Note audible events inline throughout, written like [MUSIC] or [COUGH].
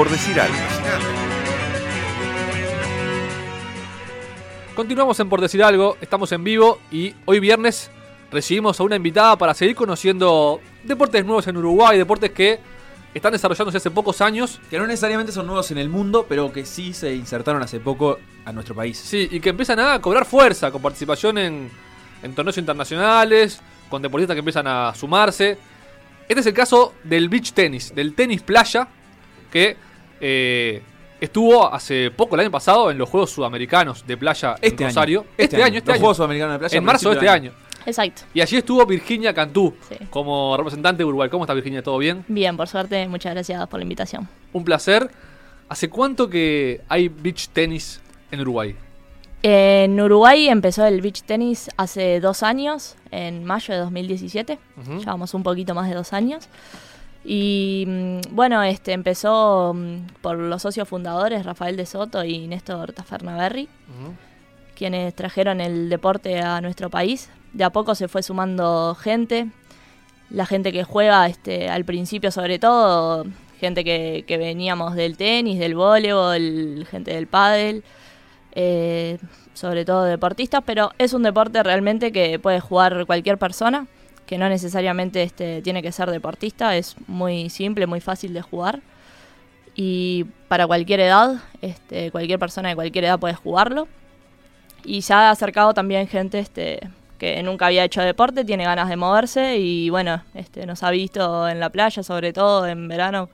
por decir algo. Continuamos en Por Decir Algo, estamos en vivo y hoy viernes recibimos a una invitada para seguir conociendo deportes nuevos en Uruguay, deportes que están desarrollándose hace pocos años. Que no necesariamente son nuevos en el mundo, pero que sí se insertaron hace poco a nuestro país. Sí, y que empiezan a cobrar fuerza con participación en, en torneos internacionales, con deportistas que empiezan a sumarse. Este es el caso del beach tenis, del tenis playa, que eh, estuvo hace poco, el año pasado, en los Juegos Sudamericanos de Playa Este en año. Rosario. Este Este, año. año, este Los año. Juegos Sudamericanos de Playa En marzo de este año. Exacto. Y allí estuvo Virginia Cantú Sí. como representante de Uruguay. ¿Cómo está Virginia? ¿Todo bien? Bien, por suerte, muchas gracias por la invitación. Un placer. ¿Hace cuánto que hay beach tenis en Uruguay? En Uruguay empezó el beach tenis hace dos años, en mayo de 2017. Ujú. Llevamos un poquito más de dos años. Y mm, bueno, este empezó mm, por los socios fundadores, Rafael de Soto y Néstor Tafernaberry, quienes trajeron el deporte a nuestro país. De a poco se fue sumando gente, la gente que juega este, al principio sobre todo, gente que, que veníamos del tenis, del voleibol, gente del pádel, eh, sobre todo deportistas, pero es un deporte realmente que puede jugar cualquier persona, que no necesariamente este, tiene que ser deportista, es muy simple, muy fácil de jugar. Y para cualquier edad, este, cualquier persona de cualquier edad puede jugarlo. Y se ha acercado también gente este, que nunca había hecho deporte, tiene ganas de moverse y bueno, este, nos ha visto en la playa, sobre todo en verano,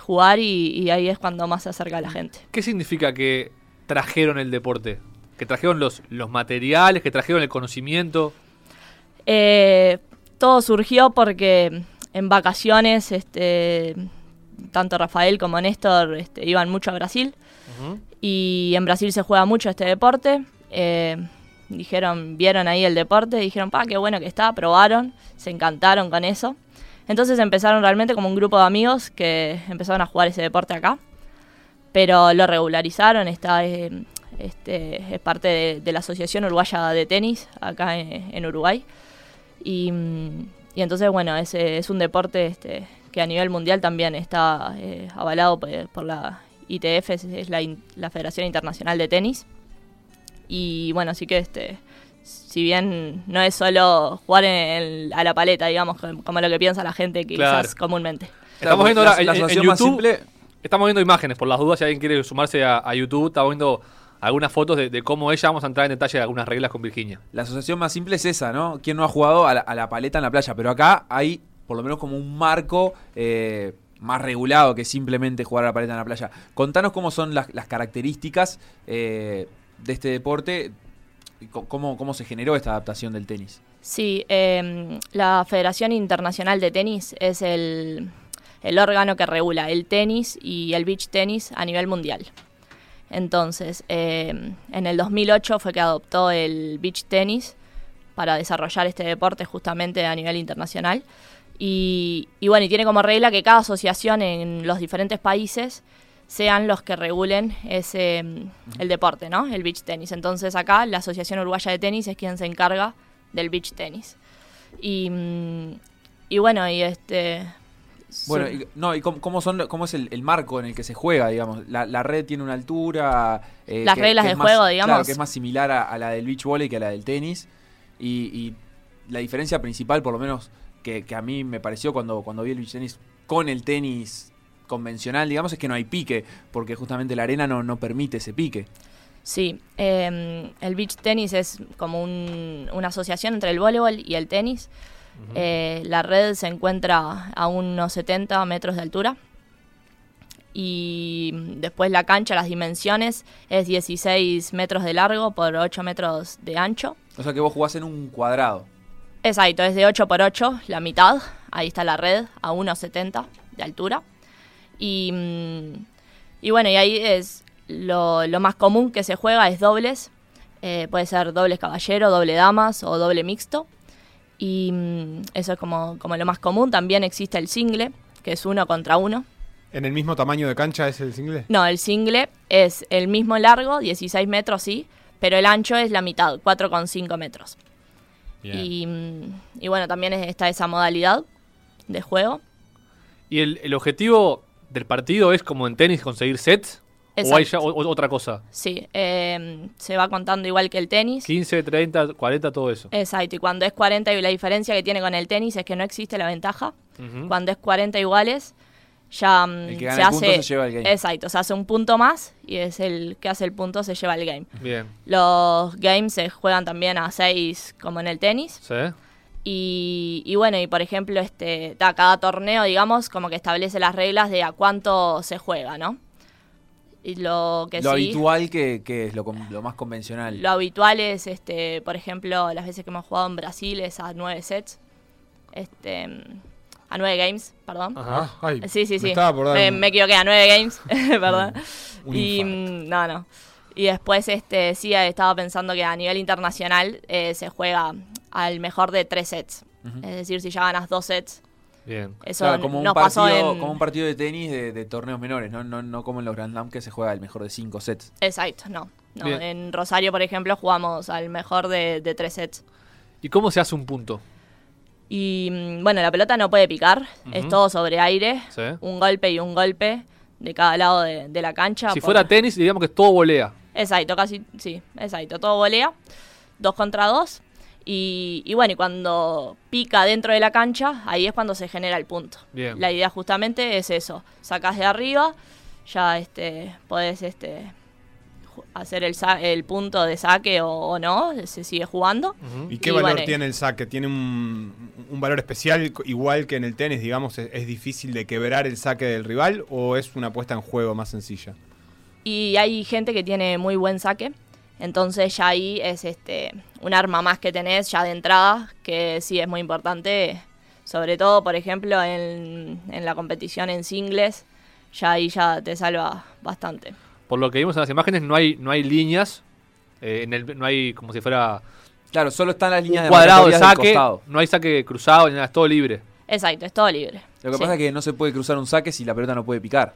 jugar y, y ahí es cuando más se acerca la gente. ¿Qué significa que trajeron el deporte? ¿Que trajeron los, los materiales? ¿Que trajeron el conocimiento? Eh, todo surgió porque en vacaciones, este, tanto Rafael como Néstor este, iban mucho a Brasil y en Brasil se juega mucho este deporte. Eh, dijeron, vieron ahí el deporte, dijeron, pa, qué bueno que está, probaron, se encantaron con eso. Entonces empezaron realmente como un grupo de amigos que empezaron a jugar ese deporte acá, pero lo regularizaron, está, eh, este, es parte de, de la Asociación Uruguaya de Tenis acá en, en Uruguay. Y, y entonces, bueno, es, es un deporte este, que a nivel mundial también está eh, avalado por, por la ITF, es, es la, in- la Federación Internacional de Tenis. Y bueno, así que este, si bien no es solo jugar en el- a la paleta, digamos, como, como lo que piensa la gente Claro. quizás comúnmente. Estamos viendo la, ahora en, la en- en YouTube. simple. Estamos viendo imágenes, por las dudas, si alguien quiere sumarse a, a YouTube, estamos viendo algunas fotos de, de cómo ella, vamos a entrar en detalle de algunas reglas con Virginia. La asociación más simple es esa, ¿no? ¿Quién no ha jugado a la, a la paleta en la playa? Pero acá hay por lo menos como un marco eh, más regulado que simplemente jugar a la paleta en la playa. Contanos cómo son las, las características eh, de este deporte, cómo, cómo se generó esta adaptación del tenis. Sí, eh, la Federación Internacional de Tenis es el, el órgano que regula el tenis y el beach tenis a nivel mundial. Entonces, eh, en el 2008 fue que adoptó el beach tenis para desarrollar este deporte justamente a nivel internacional. Y, y bueno, y tiene como regla que cada asociación en los diferentes países sean los que regulen ese mm, el deporte, ¿no? El beach tenis. Entonces acá la Asociación Uruguaya de Tenis es quien se encarga del beach tenis. Y, mm, y bueno, y este Bueno, y, no, ¿y cómo, cómo son, cómo es el, el marco en el que se juega, digamos? La, la red tiene una altura... eh, Las reglas de más- juego, digamos. Claro, que es más similar a, a la del beach volley que a la del tenis. Y, y la diferencia principal, por lo menos, que, que a mí me pareció cuando, cuando vi el beach tenis con el tenis convencional, digamos, es que no hay pique, porque justamente la arena no, no permite ese pique. Sí, eh, el beach tenis es como un- una asociación entre el voleibol y el tenis. Eh, la red se encuentra a unos 70 metros de altura. Y después la cancha, las dimensiones, es 16 metros de largo por 8 metros de ancho. O sea que vos jugás en un cuadrado. Exacto, es de 8 por 8, la mitad. Ahí está la red, a 1,70 de altura. Y, mm, y bueno, y ahí es lo, lo más común que se juega es dobles. Eh, puede ser dobles caballero, doble damas o doble mixto. Y mm, eso es como, como lo más común. También existe el single, que es uno contra uno. ¿En el mismo tamaño de cancha es el single? No, el single es el mismo largo, 16 metros, sí, pero el ancho es la mitad, 4,5 metros. Y, mm, y bueno, también es- está esa modalidad de juego. Y el, el objetivo del partido es como en tenis conseguir sets. ¿O hay ya Exacto. o- otra cosa? Sí, eh, se va contando igual que el tenis. 15, 30, 40, todo eso. Exacto, y cuando es 40 y la diferencia que tiene con el tenis es que no existe la ventaja. Cuando es 40 iguales, ya mm, El que gana se el hace... punto se lleva el game. Exacto, se hace un punto más y es el que hace el punto se lleva el game. Bien. Los games se juegan también a 6 como en el tenis. ¿Sí? Y, y bueno, y por ejemplo, este, cada torneo, digamos, como que establece las reglas de a cuánto se juega, ¿no? Y lo que Lo sí, habitual que, que es lo, lo más convencional. lo habitual es, este, por ejemplo, las veces que hemos jugado en Brasil es a 9 sets. Este, a 9 games, perdón. Ajá. Ah, ay, Sí, sí, me sí. estaba por dar Me, un- me equivoqué, a 9 games, [LAUGHS] perdón. un y no, no. Y después este sí estaba pensando que a nivel internacional eh, se juega al mejor de 3 sets. Es decir, si ya ganas 2 sets, Bien. eso Claro, como, un nos pasó partido, en... como un partido de tenis de, de torneos menores, ¿no? No, no como en los Grand Slam que se juega el mejor de cinco sets. Exacto, no. no. En Rosario, por ejemplo, jugamos al mejor de, de 3 sets. ¿Y cómo se hace un punto? Y mm, bueno, la pelota no puede picar, es todo sobre aire, ¿Sí? un golpe y un golpe de cada lado de, de la cancha. Si por- fuera tenis, diríamos que todo volea. Exacto, casi, sí, exacto, todo volea, dos contra dos. Y, y bueno, y cuando pica dentro de la cancha, ahí es cuando se genera el punto. Bien. La idea justamente es eso, sacas de arriba, ya este, podés este, hacer el, sa- el punto de saque o, o no, se sigue jugando. ¿Y qué Y valor bueno, tiene el saque? ¿Tiene un, un valor especial igual que en el tenis, digamos? ¿Es, es difícil de quebrar el saque del rival o es una puesta en juego más sencilla? Y hay gente que tiene muy buen saque, entonces ya ahí es este un arma más que tenés ya de entrada, que sí es muy importante, sobre todo, por ejemplo, en, en la competición en singles, ya ahí ya te salva bastante. Por lo que vimos en las imágenes, no hay, no hay líneas. eh, en el, no hay como si fuera Claro, solo están las líneas de cuadrado de saque. No hay saque cruzado ni nada, es todo libre. Exacto, es todo libre. Lo que Sí. pasa es que no se puede cruzar un saque si la pelota no puede picar.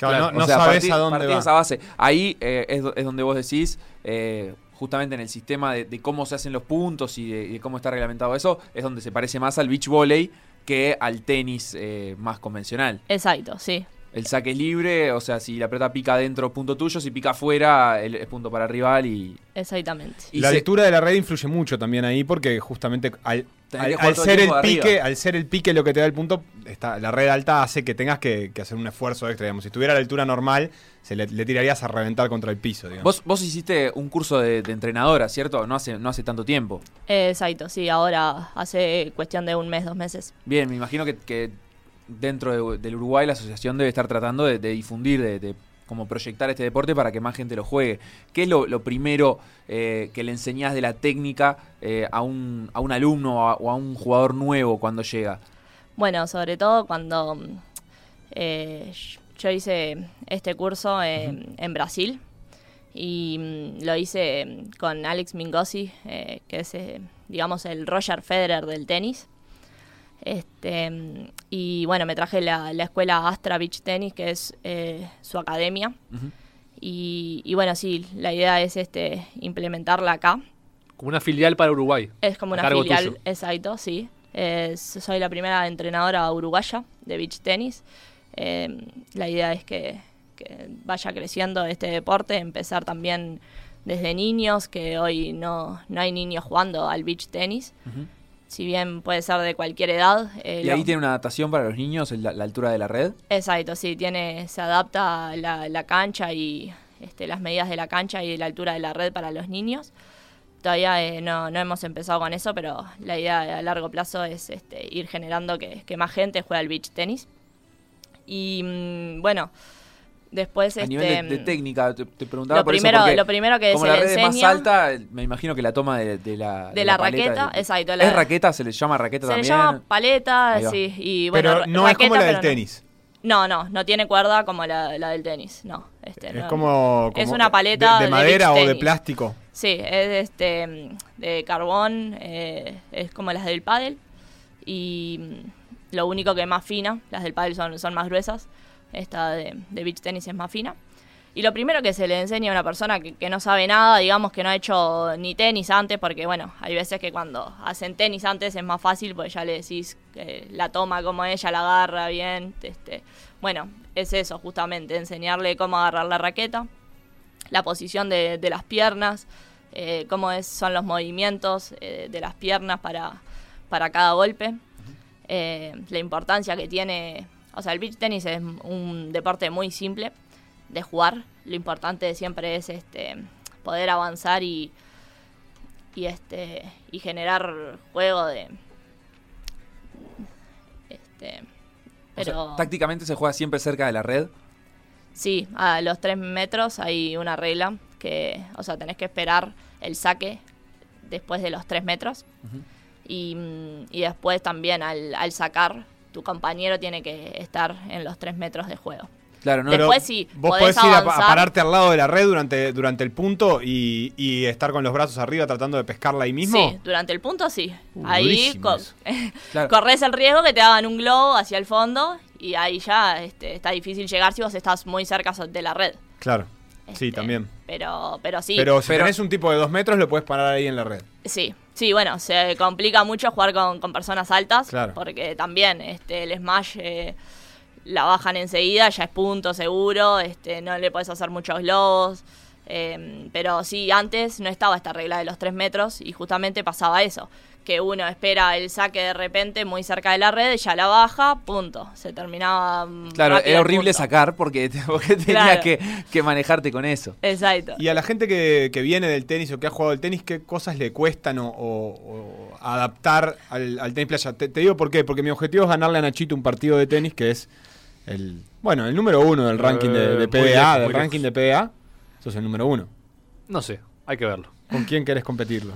Claro, Claro, no, no o sea, sabes a dónde va. esa base. Ahí eh, es, es donde vos decís, eh, justamente en el sistema de, de cómo se hacen los puntos y de, y de cómo está reglamentado eso, es donde se parece más al beach volley que al tenis eh, más convencional. Exacto, sí. El saque es libre, o sea, si la pelota pica adentro, punto tuyo, si pica afuera, es punto para el rival y... Exactamente. y la se- altura de la red influye mucho también ahí porque justamente al, el ser el pique, al ser el pique lo que te da el punto, está, la red alta hace que tengas que, que hacer un esfuerzo extra. Digamos. Si estuviera a la altura normal, se le, le tirarías a reventar contra el piso. Digamos. Vos, vos hiciste un curso de, de entrenadora, ¿cierto? No hace, no hace tanto tiempo. Exacto, sí, ahora hace cuestión de un mes, dos meses. Bien, me imagino que, que dentro de- del Uruguay la asociación debe estar tratando de, de difundir, de, de como proyectar este deporte para que más gente lo juegue. ¿Qué es lo, lo primero eh, que le enseñás de la técnica eh, a, un, a un alumno o a, o a un jugador nuevo cuando llega? Bueno, sobre todo cuando mm, eh, yo hice este curso en Brasil y mm, lo hice mm, con Alex Mingosi, eh, que es, digamos, el Roger Federer del tenis. Este, mm, y bueno, me traje la, la escuela Astra Beach Tennis, que es eh, su academia. Y, y bueno, sí, la idea es este implementarla acá. Como una filial para Uruguay. Es como una filial, tuyo. exacto, sí. Es- soy la primera entrenadora uruguaya de beach tenis. Eh, la idea es que, que vaya creciendo este deporte, empezar también desde niños, que hoy no, no hay niños jugando al beach tenis. Si bien puede ser de cualquier edad. eh, ¿Y lo- ahí tiene una adaptación para los niños, la altura de la red? Exacto, sí, tiene, se adapta la, la cancha y este, las medidas de la cancha y la altura de la red para los niños. Todavía eh, no, no hemos empezado con eso, pero la idea a largo plazo es este, ir generando que, que más gente juegue al beach tenis. Y mm, bueno, después A este, nivel de, de técnica, te, te preguntaba lo por primero, eso porque lo primero que como se la le red es más alta, me imagino que la toma de, de la... de la, paleta raqueta, de- exacto. la- ¿Es raqueta? ¿Se le llama raqueta se le también? llama paleta, sí. Y, bueno, Pero no es como la del tenis. No, no, no tiene cuerda como la, la del tenis, no. Este, Es no. como, Es como una paleta de, de de madera o de plástico. Sí, es este de carbón, eh, es como las del pádel y mm, lo único que es más fina, las del pádel son, son más gruesas, esta de, de beach tenis es más fina. Y lo primero que se le enseña a una persona que, que no sabe nada, digamos que no ha hecho ni tenis antes, porque bueno, hay veces que cuando hacen tenis antes es más fácil, porque ya le decís que la toma como ella, la agarra bien, este, bueno, es eso justamente, enseñarle cómo agarrar la raqueta, la posición de, de las piernas, eh, cómo es, son los movimientos eh, de las piernas para, para cada golpe, eh, la importancia que tiene, o sea, el beach tenis es un deporte muy simple de jugar, lo importante siempre es este poder avanzar y, y este y generar juego de este O sea, pero tácticamente se juega siempre cerca de la red. sí a los tres metros hay una regla que o sea tenés que esperar el saque después de los tres metros Ujú. y, y después también al, al sacar tu compañero tiene que estar en los tres metros de juego Claro, no, Después sí, vos podés podés ir a, pararte al lado de la red durante, durante el punto y, y estar con los brazos arriba tratando de pescarla ahí mismo. Sí, durante el punto sí. Uh, ahí co-. Claro. [LAUGHS] corres el riesgo que te hagan un globo hacia el fondo y ahí ya este, está difícil llegar si vos estás muy cerca de la red. Claro. Sí, Este, también. Pero, pero sí, Pero si Pero- tenés un tipo de dos metros, lo puedes parar ahí en la red. sí, sí, bueno, se complica mucho jugar con, con personas altas Claro. porque también este, el smash eh, la bajan enseguida, ya es punto seguro, este, no le puedes hacer muchos globos. eh, pero sí, antes no estaba esta regla de los tres metros y justamente pasaba eso. Que uno espera el saque de repente muy cerca de la red, ya la baja, punto. Se terminaba. mm, Claro, rápido era horrible punto. sacar porque, [LAUGHS] porque tenías Claro. que, que manejarte con eso. Exacto. Y a la gente que, que viene del tenis o que ha jugado el tenis, ¿qué cosas le cuestan o, o- o adaptar al, al tenis playa? Te, te digo por qué, porque mi objetivo es ganarle a Nachito un partido de tenis que es el, bueno, el número uno del ranking de, de Eh, lejos, del ranking de PDA. Sos el número uno. No sé, hay que verlo. ¿Con quién querés competirlo?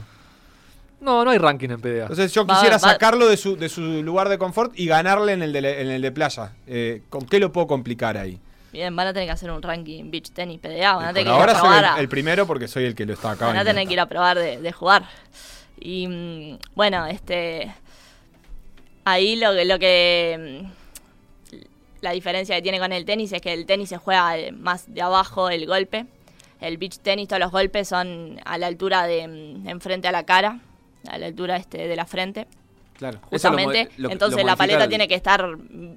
No, no hay ranking en PDA. Entonces yo Va- quisiera va- sacarlo de su, de su lugar de confort y ganarle en el de, en el de playa. Eh, ¿Con qué lo puedo complicar ahí? Bien, van a tener que hacer un ranking beach tenis PDA, van a Por tener que ir ahora a soy probar el, a- el primero porque soy el que lo está acá. Van a tener que ir a probar de, de jugar. Y mm, bueno, este. Ahí lo, que- lo que. mm, La diferencia que tiene con el tenis es que el tenis se juega eh, más de abajo el golpe. El beach tenis, todos los golpes son a la altura de. mm, enfrente a la cara, a la altura este, de la frente Claro. Justamente. lo- lo Entonces la paleta el- tiene que estar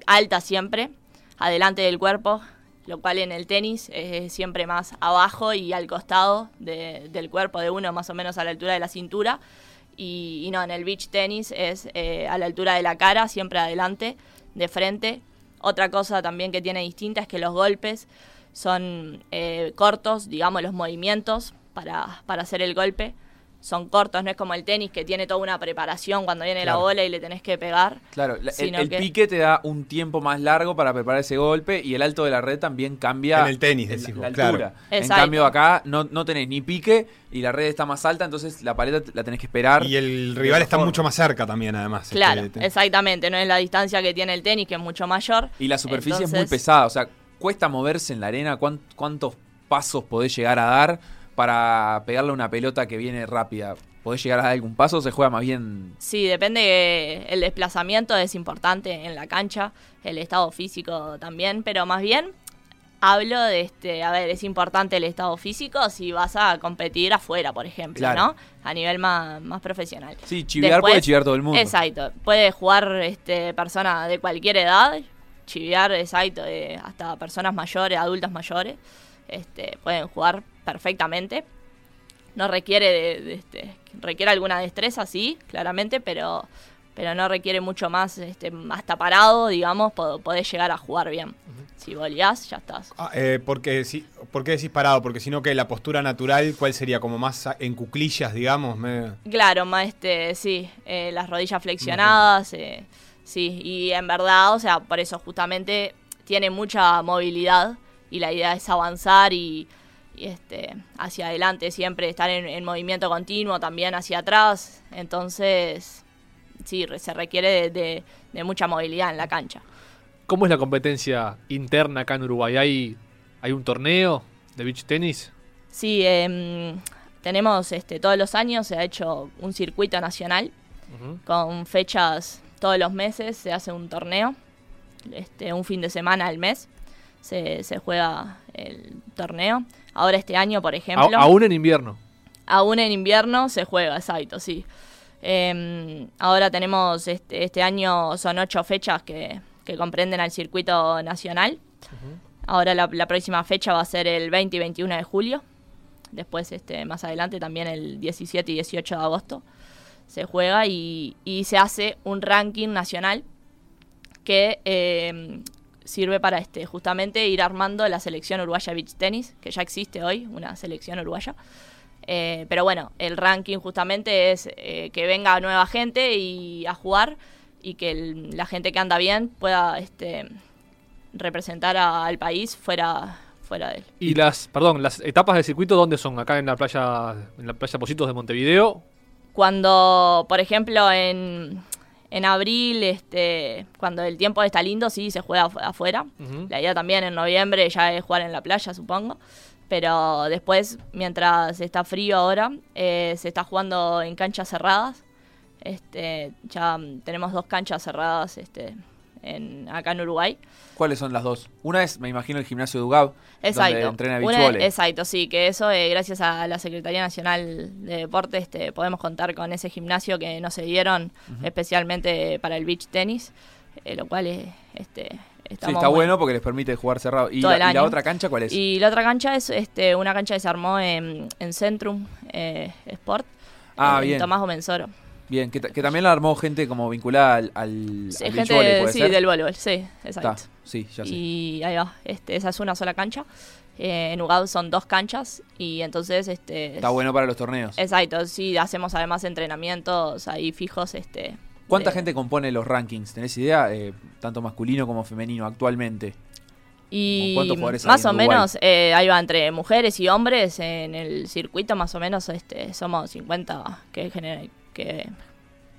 alta siempre, adelante del cuerpo, lo cual en el tenis es siempre más abajo y al costado de- del cuerpo de uno, más o menos a la altura de la cintura. Y, y no, en el beach tenis es eh, a la altura de la cara, siempre adelante, de frente. Otra cosa también que tiene distinta es que los golpes son eh, cortos, digamos, los movimientos para, para hacer el golpe son cortos, no es como el tenis que tiene toda una preparación cuando viene Claro. la bola y le tenés que pegar. Claro, la- el, sino el que- pique te da un tiempo más largo para preparar ese golpe y el alto de la red también cambia En el tenis, la- decís la, vos, claro. altura. En cambio acá no, no tenés ni pique y la red está más alta, entonces la paleta la tenés que esperar. Y el rival está forma. mucho más cerca también, además. Claro, Este, te- exactamente, no es la distancia que tiene el tenis, que es mucho mayor. Y la superficie es muy pesada, o sea, cuesta moverse en la arena. ¿Cuán- ¿Cuántos pasos podés llegar a dar para pegarle una pelota que viene rápida? ¿Podés llegar a dar algún paso o se juega más bien? Sí, depende, eh, el desplazamiento es importante en la cancha, el estado físico también, pero más bien hablo de este, a ver, es importante el estado físico si vas a competir afuera, por ejemplo, Claro. ¿no? A nivel más, más profesional. Sí, Después- puede chivear todo el mundo. Exacto, puede jugar este, persona de cualquier edad, chiviar, exacto, de hasta personas mayores, adultas mayores, este, pueden jugar perfectamente. No requiere de, de, este, requiere alguna destreza, sí, claramente, pero, pero no requiere mucho más, este, hasta parado, digamos, po- podés llegar a jugar bien. Si boleás, ya estás. Ah, eh, porque si, ¿Por qué decís parado? Porque si no que la postura natural, ¿cuál sería? Como más en cuclillas, digamos. me- Claro, más este, sí, eh, las rodillas flexionadas, eh, sí, y en verdad, o sea, por eso justamente tiene mucha movilidad y la idea es avanzar y, este, hacia adelante siempre, estar en, en movimiento continuo, también hacia atrás, entonces, sí, se requiere de, de- de mucha movilidad en la cancha. ¿Cómo es la competencia interna acá en Uruguay? ¿Hay, hay un torneo de beach tenis? Sí, em, tenemos, este, todos los años se ha hecho un circuito nacional con fechas todos los meses se hace un torneo, este, un fin de semana al mes se, se juega el torneo. Ahora este año, por A- ejemplo, aún en invierno. aún en invierno se juega, exacto, sí. Em, ahora tenemos, este, este año son ocho fechas que, que comprenden al circuito nacional. Ahora la, la próxima fecha va a ser el 20 y 21 de julio. Después, este, más adelante, también el 17 y 18 de agosto se juega y, y se hace un ranking nacional que eh, sirve para este justamente ir armando la selección uruguaya beach tennis, que ya existe hoy, una selección uruguaya. Eh, pero bueno, el ranking justamente es eh, que venga nueva gente y a jugar y que el- la gente que anda bien pueda este, representar a- al país fuera, fuera de él. Y las, perdón, las etapas del circuito, ¿dónde son? Acá en la playa, en la playa Positos de Montevideo. Cuando, por ejemplo, en, en abril, este, cuando el tiempo está lindo, sí, se juega afu- afuera. Ujú. La idea también en noviembre ya es jugar en la playa, supongo. Pero después, mientras está frío ahora, eh, se está jugando en canchas cerradas. Este, ya tenemos dos canchas cerradas este, en, acá en Uruguay. ¿Cuáles son las dos? Una es, me imagino, el gimnasio de UGAB, donde Exacto. entrena Una- exacto, sí, que eso, eh, gracias a la Secretaría Nacional de Deportes, este, podemos contar con ese gimnasio que nos dieron especialmente para el beach tenis, eh, lo cual es, este, Sí, está bueno porque les permite jugar cerrado. ¿Y, la, y otra cancha cuál es? Y la otra cancha es este, una cancha que se armó en, en Centrum eh, Sport, Ah, en bien. Tomás Gomenzoro. Bien, que, ta- que también la armó gente como vinculada al, al, Sí, al gente volley, ¿puede sí, ser? del voleibol, sí, Está, exacto. sí, ya sé. Y ahí va, este, esa es una sola cancha. Eh, en UGAB son dos canchas y entonces... Este, Está bueno para los torneos. Exacto, sí, hacemos además entrenamientos ahí fijos. este ¿Cuánta de- gente compone los rankings? ¿Tenés idea? Eh, tanto masculino como femenino actualmente. Y ¿Cuántos jugadores hay más o Uruguay? menos, eh, ahí va entre mujeres y hombres en el circuito, más o menos este somos 50 que, que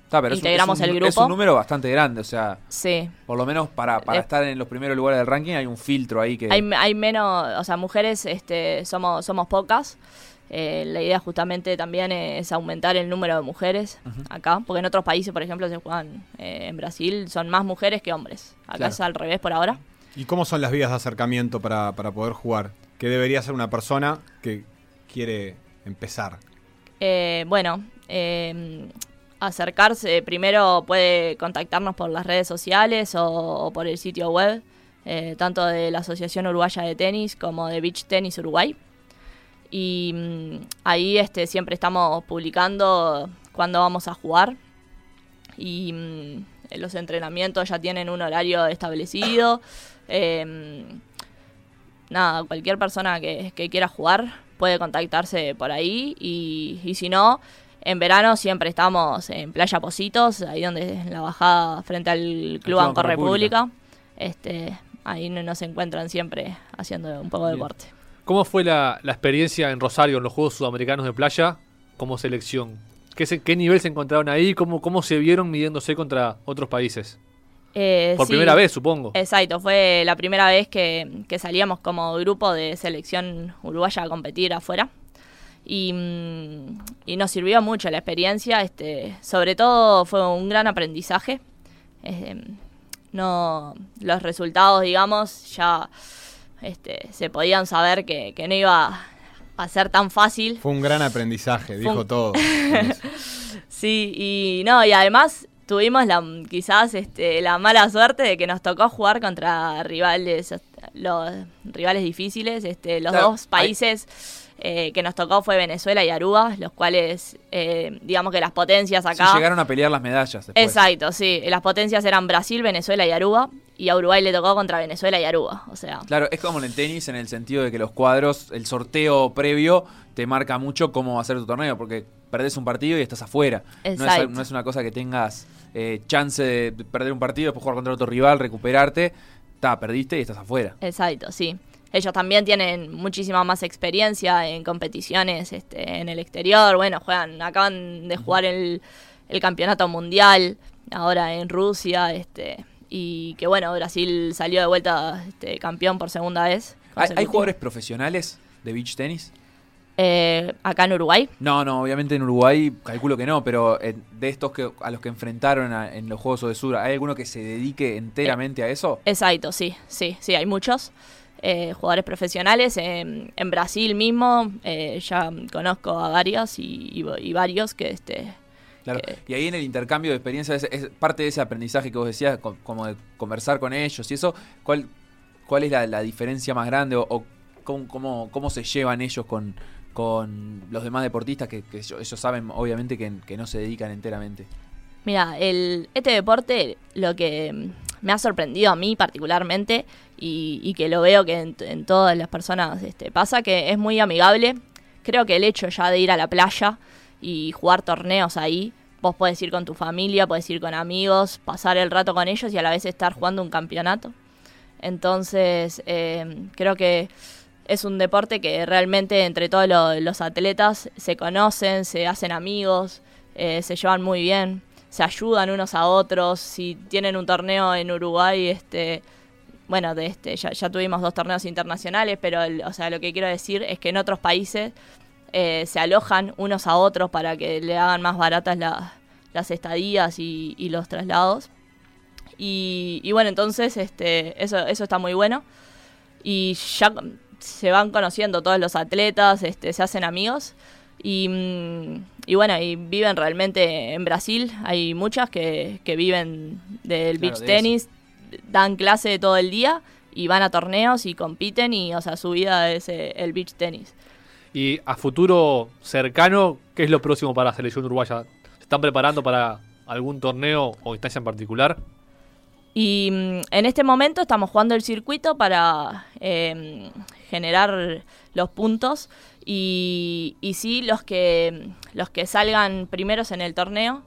Está, pero es un- Integramos es un, el Es grupo. un número bastante grande, o sea, sí. por lo menos para, para Eh, estar en los primeros lugares del ranking hay un filtro ahí que... Hay, hay menos, o sea, mujeres este, somos, somos pocas. Eh, la idea justamente también es aumentar el número de mujeres acá, porque en otros países, por ejemplo, se juegan eh, en Brasil, son más mujeres que hombres. Acá Claro. es al revés por ahora. ¿Y cómo son las vías de acercamiento para, para poder jugar? ¿Qué debería hacer una persona que quiere empezar? Eh, bueno, eh, acercarse, primero puede contactarnos por las redes sociales o, por el sitio web, eh, tanto de la Asociación Uruguaya de Tenis como de Beach Tennis Uruguay. Y mm, ahí este, siempre estamos publicando cuándo vamos a jugar. Y mm, los entrenamientos ya tienen un horario establecido. Eh, nada, cualquier persona que, que quiera jugar puede contactarse por ahí y, y si no, en verano siempre estamos en Playa Positos, ahí donde en la bajada frente al Club Banco República. República. Este, ahí no- nos encuentran siempre haciendo un poco de Bien. deporte. ¿Cómo fue la, la experiencia en Rosario, en los Juegos Sudamericanos de Playa, como selección? ¿Qué, se- qué nivel se encontraron ahí? ¿Cómo, ¿Cómo se vieron midiéndose contra otros países? Eh, Por sí, primera vez, supongo. Exacto, fue la primera vez que, que salíamos como grupo de selección uruguaya a competir afuera. Y, mm, y nos sirvió mucho la experiencia, este, sobre todo fue un gran aprendizaje. Eh, no, los resultados, digamos, ya este, se podían saber que, que no iba a ser tan fácil. Fue un gran aprendizaje, Fue dijo un- todo. [LAUGHS] Sí, y no, y además tuvimos la quizás este, la mala suerte de que nos tocó jugar contra rivales, los rivales difíciles. Este, los Claro, dos países eh, que nos tocó fue Venezuela y Aruba, los cuales, eh, digamos que las potencias Sí, acá. llegaron a pelear las medallas después. Exacto, sí. Las potencias eran Brasil, Venezuela y Aruba. Y a Uruguay le tocó contra Venezuela y Aruba. O sea, Claro, es como en el tenis en el sentido de que los cuadros, el sorteo previo te marca mucho cómo va a ser tu torneo, porque perdés un partido y estás afuera. No es, no es una cosa que tengas eh, chance de perder un partido, después jugar contra otro rival, recuperarte. Ta, perdiste y estás afuera. Exacto, sí. Ellos también tienen muchísima más experiencia en competiciones este, en el exterior. Bueno, juegan, acaban de jugar el, el campeonato mundial ahora en Rusia, este, y que bueno, Brasil salió de vuelta este, campeón por segunda vez. ¿Hay, jugadores profesionales de beach tenis? Eh, acá en Uruguay. No, no, obviamente en Uruguay calculo que no, pero eh, de estos que a los que enfrentaron a- en los Juegos de Sur, ¿hay alguno que se dedique enteramente a eso? Exacto, sí, sí, sí, hay muchos eh, jugadores profesionales. En, en Brasil mismo eh, ya conozco a varios y, y- y varios que, este, Claro. Y ahí en el intercambio de experiencias, es, es parte de ese aprendizaje que vos decías, co- como de conversar con ellos y eso, ¿cuál, cuál es la, la diferencia más grande o, o cómo, cómo, cómo se llevan ellos con, con los demás deportistas que, que ellos ellos saben obviamente que, que no se dedican enteramente? Mira, el, este deporte lo que mm, me ha sorprendido a mí particularmente y, y que lo veo que en, en todas las personas este, pasa, que es muy amigable. Creo que el hecho ya de ir a la playa y jugar torneos ahí, vos podés ir con tu familia, podés ir con amigos, pasar el rato con ellos y a la vez estar jugando un campeonato. Entonces, eh, creo que es un deporte que realmente entre todos lo- los atletas se conocen, se hacen amigos, eh, se llevan muy bien, se ayudan unos a otros. Si tienen un torneo en Uruguay, este, bueno, de este, ya, ya tuvimos dos torneos internacionales, pero el- o sea, lo que quiero decir es que en otros países eh, se alojan unos a otros para que le hagan más baratas la- las estadías y, y los traslados. Y, y bueno, entonces este, eso, eso está muy bueno. Y ya se van conociendo todos los atletas, este, se hacen amigos. Y, mm, y bueno, y viven realmente en Brasil. Hay muchas que, que viven del Claro, beach de tenis, dan clase todo el día y van a torneos y compiten y, o sea, su vida es eh, el beach tenis. Y a futuro cercano, ¿qué es lo próximo para la selección uruguaya? ¿Se están preparando para algún torneo o instancia en particular? Y mm, en este momento estamos jugando el circuito para eh, generar los puntos y, y sí los que los que salgan primeros en el torneo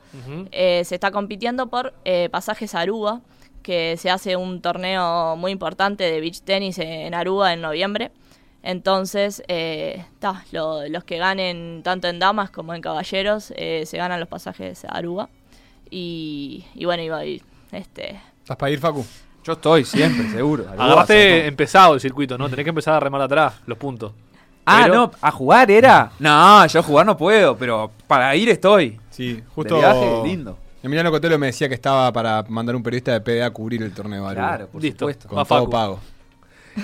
eh, se está compitiendo por eh, pasajes a Aruba que se hace un torneo muy importante de beach tenis en Aruba en noviembre entonces eh, ta, lo- los que ganen tanto en damas como en caballeros eh, se ganan los pasajes a Aruba y, y bueno y va- y, este ¿Estás para ir, Facu? Yo estoy siempre, seguro. [LAUGHS] Agarraste Guasa, empezado el circuito, ¿no? Tenés que empezar a remar atrás los puntos. Ah, Pero- no, a jugar era. No, yo a jugar no puedo, pero para ir estoy. Sí, justo. De viaje, lindo. Emiliano Cotelo me decía que estaba para mandar un periodista de PDA a cubrir el torneo de. Claro, por Listo. supuesto. Con todo pago.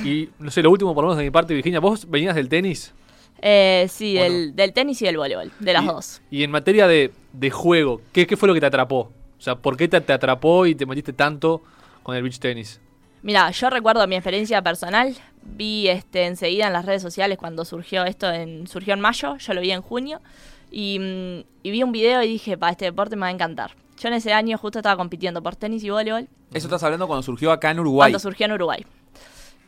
Y no sé, lo último por lo menos de mi parte, Virginia, vos venías del tenis. Eh, sí, Bueno. del, del tenis y del voleibol, de las y, dos. Y en materia de, de juego, ¿qué, qué fue lo que te atrapó? O sea, ¿por qué te, te atrapó y te metiste tanto con el beach tenis? Mira, yo recuerdo mi experiencia personal. Vi este enseguida en las redes sociales cuando surgió esto, en, surgió en mayo, yo lo vi en junio. Y, mm, y vi un video y dije, pa, este deporte me va a encantar. Yo en ese año justo estaba compitiendo por tenis y voleibol. Eso estás hablando cuando surgió acá en Uruguay. Cuando surgió en Uruguay.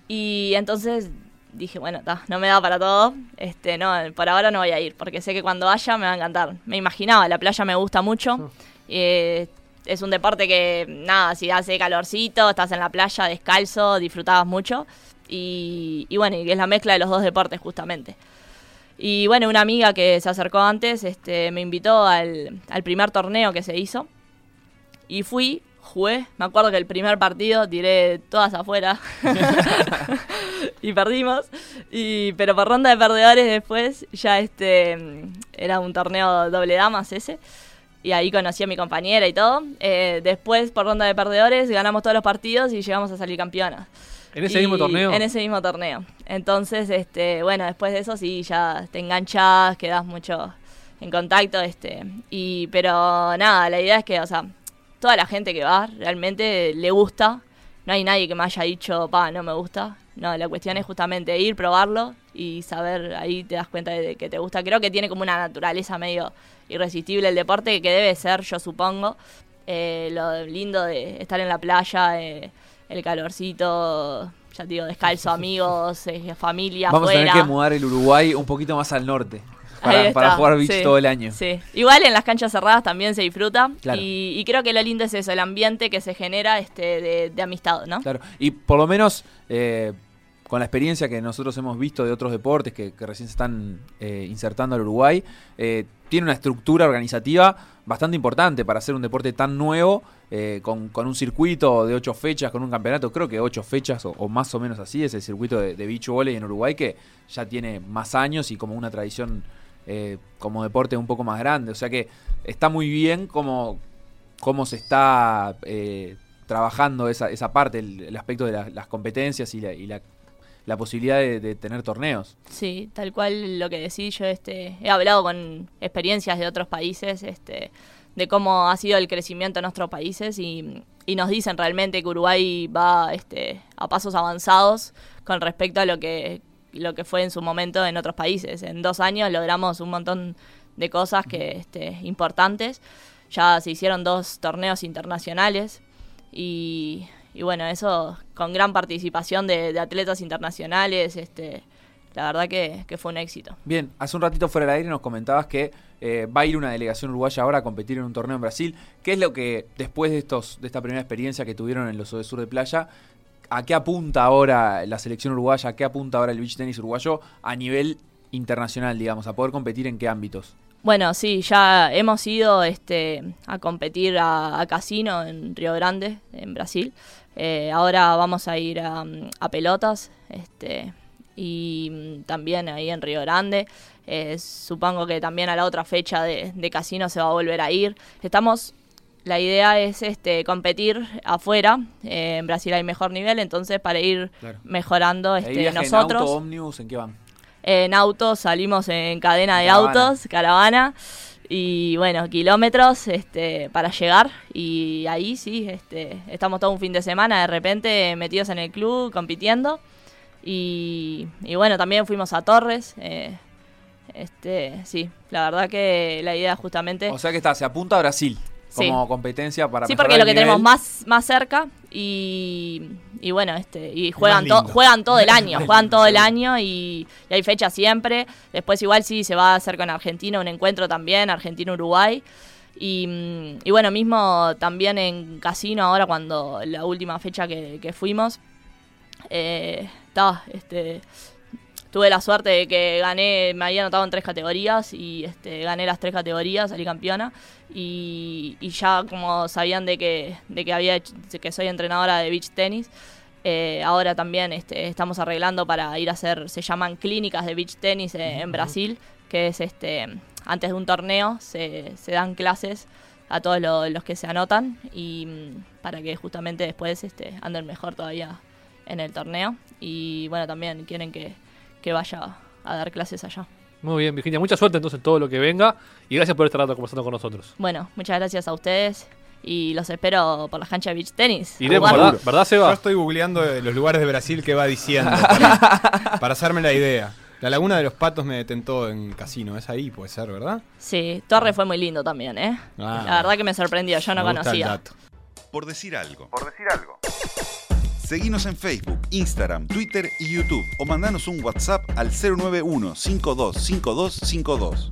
Y entonces dije, bueno, ta, no me da para todo. Este, no, por ahora no voy a ir, porque sé que cuando vaya me va a encantar. Me imaginaba, la playa me gusta mucho. Eh, es un deporte que, nada, si hace calorcito, estás en la playa descalzo, disfrutabas mucho. Y, y bueno, y es la mezcla de los dos deportes justamente. Y bueno, una amiga que se acercó antes este, me invitó al, al primer torneo que se hizo. Y fui, jugué. Me acuerdo que el primer partido tiré todas afuera. [LAUGHS] [LAUGHS] y perdimos. Y, pero por ronda de perdedores después, ya este era un torneo doble damas ese. Y ahí conocí a mi compañera y todo. Eh, después, por ronda de perdedores, ganamos todos los partidos y llegamos a salir campeonas. ¿En ese Y- mismo torneo? En ese mismo torneo. Entonces, este, bueno, después de eso sí, ya te enganchas, quedas mucho en contacto, este, y, pero nada, la idea es que, o sea, toda la gente que va realmente le gusta. No hay nadie que me haya dicho, pa, no me gusta. No, la cuestión es justamente ir, probarlo y saber, ahí te das cuenta de que te gusta. Creo que tiene como una naturaleza medio irresistible el deporte, que debe ser, yo supongo, eh, lo lindo de estar en la playa, eh, el calorcito, ya te digo, descalzo, [LAUGHS] amigos, eh, familia, Vamos a tener que mudar el Uruguay un poquito más al norte. Para, jugar beach sí, todo el año. Sí. Igual en las canchas cerradas también se disfruta. Claro. Y, y creo que lo lindo es eso, el ambiente que se genera este de, de amistad, ¿no? Claro. Y por lo menos eh, con la experiencia que nosotros hemos visto de otros deportes que, recién se están eh, insertando al Uruguay, eh, tiene una estructura organizativa bastante importante para hacer un deporte tan nuevo, eh, con, con un circuito de ocho fechas, con un campeonato, creo que ocho fechas o, más o menos así, es el circuito de, de beach volley en Uruguay que ya tiene más años y como una tradición como deporte un poco más grande. O sea que está muy bien como, cómo se está trabajando esa, esa parte, el, aspecto de la- las competencias y la, y la, la posibilidad de, tener torneos. Sí, tal cual lo que decís, yo este, he hablado con experiencias de otros países, este, de cómo ha sido el crecimiento en nuestros países y, y nos dicen realmente que Uruguay va este, a pasos avanzados con respecto a lo que, lo que fue en su momento en otros países. En dos años logramos un montón de cosas que este, importantes. Ya se hicieron dos torneos internacionales y, y bueno, eso con gran participación de, de atletas internacionales, este, la verdad que, fue un éxito. Bien, hace un ratito fuera del aire nos comentabas que eh, va a ir una delegación uruguaya ahora a competir en un torneo en Brasil. ¿Qué es lo que, después de, estos, de esta primera experiencia que tuvieron en los Sur de Playa, a qué apunta ahora la selección uruguaya, a qué apunta ahora el beach tenis uruguayo a nivel internacional, digamos, a poder competir en qué ámbitos? Bueno, sí, ya hemos ido este, a competir a, a, Casino en Río Grande, en Brasil. Eh, ahora vamos a ir a, a pelotas este, y también ahí en Río Grande. Eh, supongo que también a la otra fecha de, de, Casino se va a volver a ir. Estamos, la idea es este, competir afuera. Eh, en Brasil hay mejor nivel, entonces para ir claro. mejorando este, nosotros. En auto, ómnibus, ¿en qué van? En auto salimos en cadena de caravana. autos, caravana y bueno, kilómetros este, para llegar y ahí sí, este, estamos todo un fin de semana de repente metidos en el club compitiendo y, y bueno, también fuimos a Torres. Eh, este, sí, la verdad que la idea justamente... O sea que está, se apunta a Brasil como sí. competencia para Sí, porque es lo que tenemos más, más cerca y, y bueno, este y juegan, to, juegan todo el [LAUGHS] año, juegan todo el año y, y, hay fecha siempre. Después igual sí se va a hacer con Argentina un encuentro también, Argentina-Uruguay. Y, y, bueno, mismo también en Casino ahora cuando la última fecha que, que fuimos, eh, estaba, este, tuve la suerte de que gané, me había anotado en tres categorías y este, gané las tres categorías, salí campeona. Y, y ya como sabían de que, de que había que soy entrenadora de beach tenis, eh, ahora también este, estamos arreglando para ir a hacer, se llaman clínicas de beach tenis eh, en Brasil, que es este antes de un torneo se, se dan clases a todos lo, los que se anotan y para que justamente después este, anden mejor todavía en el torneo. Y bueno también quieren que que vaya a dar clases allá. Muy bien, Virginia, mucha suerte entonces en todo lo que venga y gracias por estar conversando con nosotros. Bueno, muchas gracias a ustedes y los espero por la cancha de beach tenis. Iremos, ¿verdad? ¿verdad, Seba? Yo estoy googleando los lugares de Brasil que va diciendo [LAUGHS] para, para hacerme la idea. La Laguna de los Patos me tentó en casino, es ahí, puede ser, ¿verdad? Sí, Torre fue muy lindo también, ¿eh? Ah, la verdad que me sorprendió, yo no conocía. Por decir algo. Por decir algo. Seguinos en Facebook, Instagram, Twitter y YouTube o mandanos un WhatsApp al 091 525252.